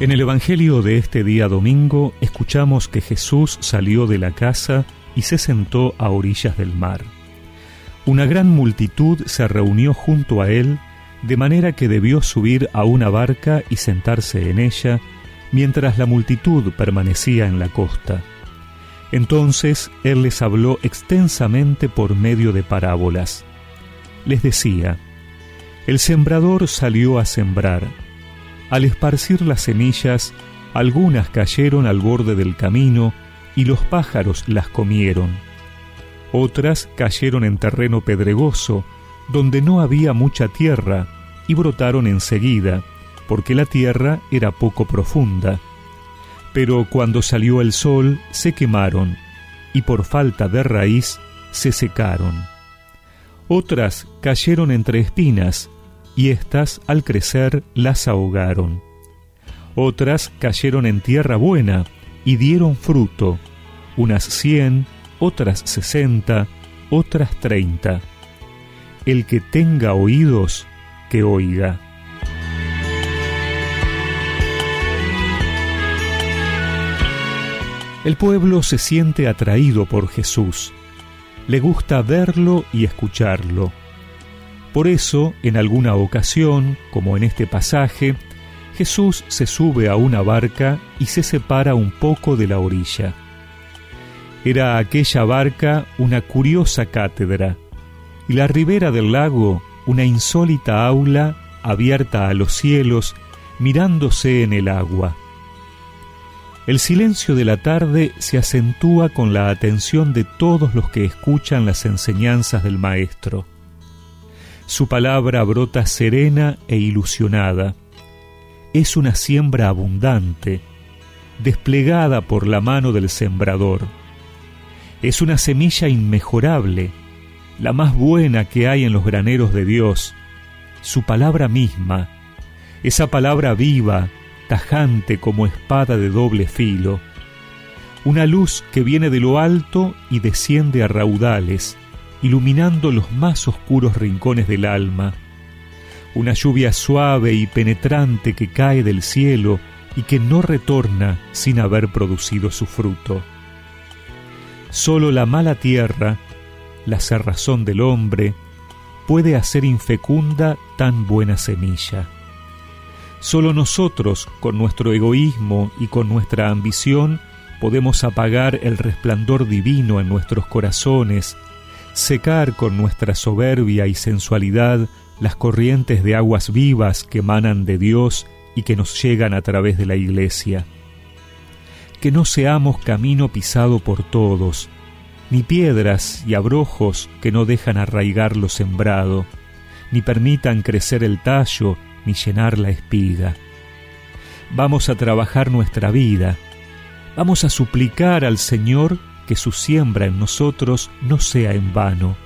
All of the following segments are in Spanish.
En el Evangelio de este día domingo escuchamos que Jesús salió de la casa y se sentó a orillas del mar. Una gran multitud se reunió junto a él, de manera que debió subir a una barca y sentarse en ella, mientras la multitud permanecía en la costa. Entonces él les habló extensamente por medio de parábolas. Les decía, El sembrador salió a sembrar al esparcir las semillas, algunas cayeron al borde del camino y los pájaros las comieron. Otras cayeron en terreno pedregoso, donde no había mucha tierra, y brotaron enseguida, porque la tierra era poco profunda. Pero cuando salió el sol se quemaron, y por falta de raíz se secaron. Otras cayeron entre espinas, y éstas al crecer las ahogaron. Otras cayeron en tierra buena y dieron fruto, unas cien, otras sesenta, otras treinta. El que tenga oídos, que oiga. El pueblo se siente atraído por Jesús, le gusta verlo y escucharlo por eso, en alguna ocasión, como en este pasaje, Jesús se sube a una barca y se separa un poco de la orilla. Era aquella barca una curiosa cátedra, y la ribera del lago una insólita aula abierta a los cielos, mirándose en el agua. El silencio de la tarde se acentúa con la atención de todos los que escuchan las enseñanzas del Maestro. Su palabra brota serena e ilusionada. Es una siembra abundante, desplegada por la mano del sembrador. Es una semilla inmejorable, la más buena que hay en los graneros de Dios, su palabra misma, esa palabra viva, tajante como espada de doble filo, una luz que viene de lo alto y desciende a raudales, iluminando los más oscuros rincones del alma, una lluvia suave y penetrante que cae del cielo y que no retorna sin haber producido su fruto. Solo la mala tierra, la cerrazón del hombre, puede hacer infecunda tan buena semilla. Solo nosotros, con nuestro egoísmo y con nuestra ambición, podemos apagar el resplandor divino en nuestros corazones secar con nuestra soberbia y sensualidad las corrientes de aguas vivas que emanan de Dios y que nos llegan a través de la Iglesia. Que no seamos camino pisado por todos, ni piedras y abrojos que no dejan arraigar lo sembrado, ni permitan crecer el tallo, ni llenar la espiga. Vamos a trabajar nuestra vida, vamos a suplicar al Señor que su siembra en nosotros no sea en vano.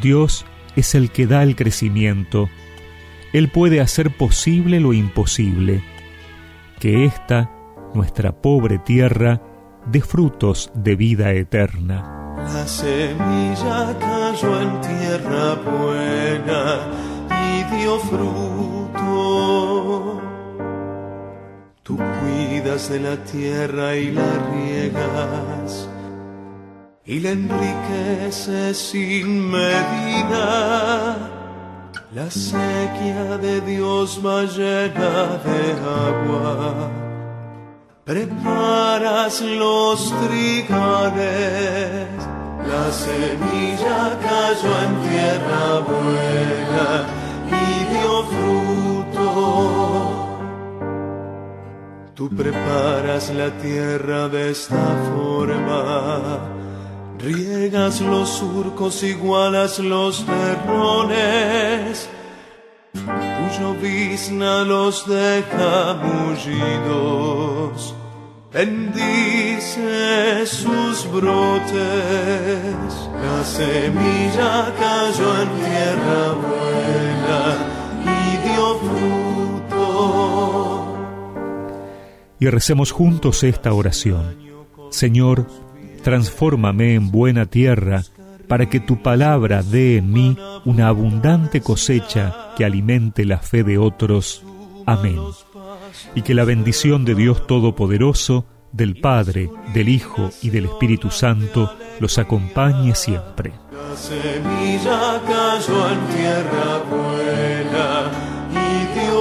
Dios es el que da el crecimiento. Él puede hacer posible lo imposible. Que esta, nuestra pobre tierra, dé frutos de vida eterna. La semilla cayó en tierra buena y dio fruto. Tú cuidas de la tierra y la riegas y la enriquece sin medida. La sequía de Dios va llena de agua. Preparas los trigales, la semilla cayó en tierra buena Tú preparas la tierra de esta forma Riegas los surcos, igualas los terrones, tu llovizna los deja mullidos. Bendice sus brotes, la semilla cayó en tierra buena y dio fruto. y recemos juntos esta oración. Señor, transfórmame en buena tierra para que tu palabra dé en mí una abundante cosecha que alimente la fe de otros. Amén. Y que la bendición de Dios Todopoderoso, del Padre, del Hijo y del Espíritu Santo los acompañe siempre. La semilla cayó en tierra y dio.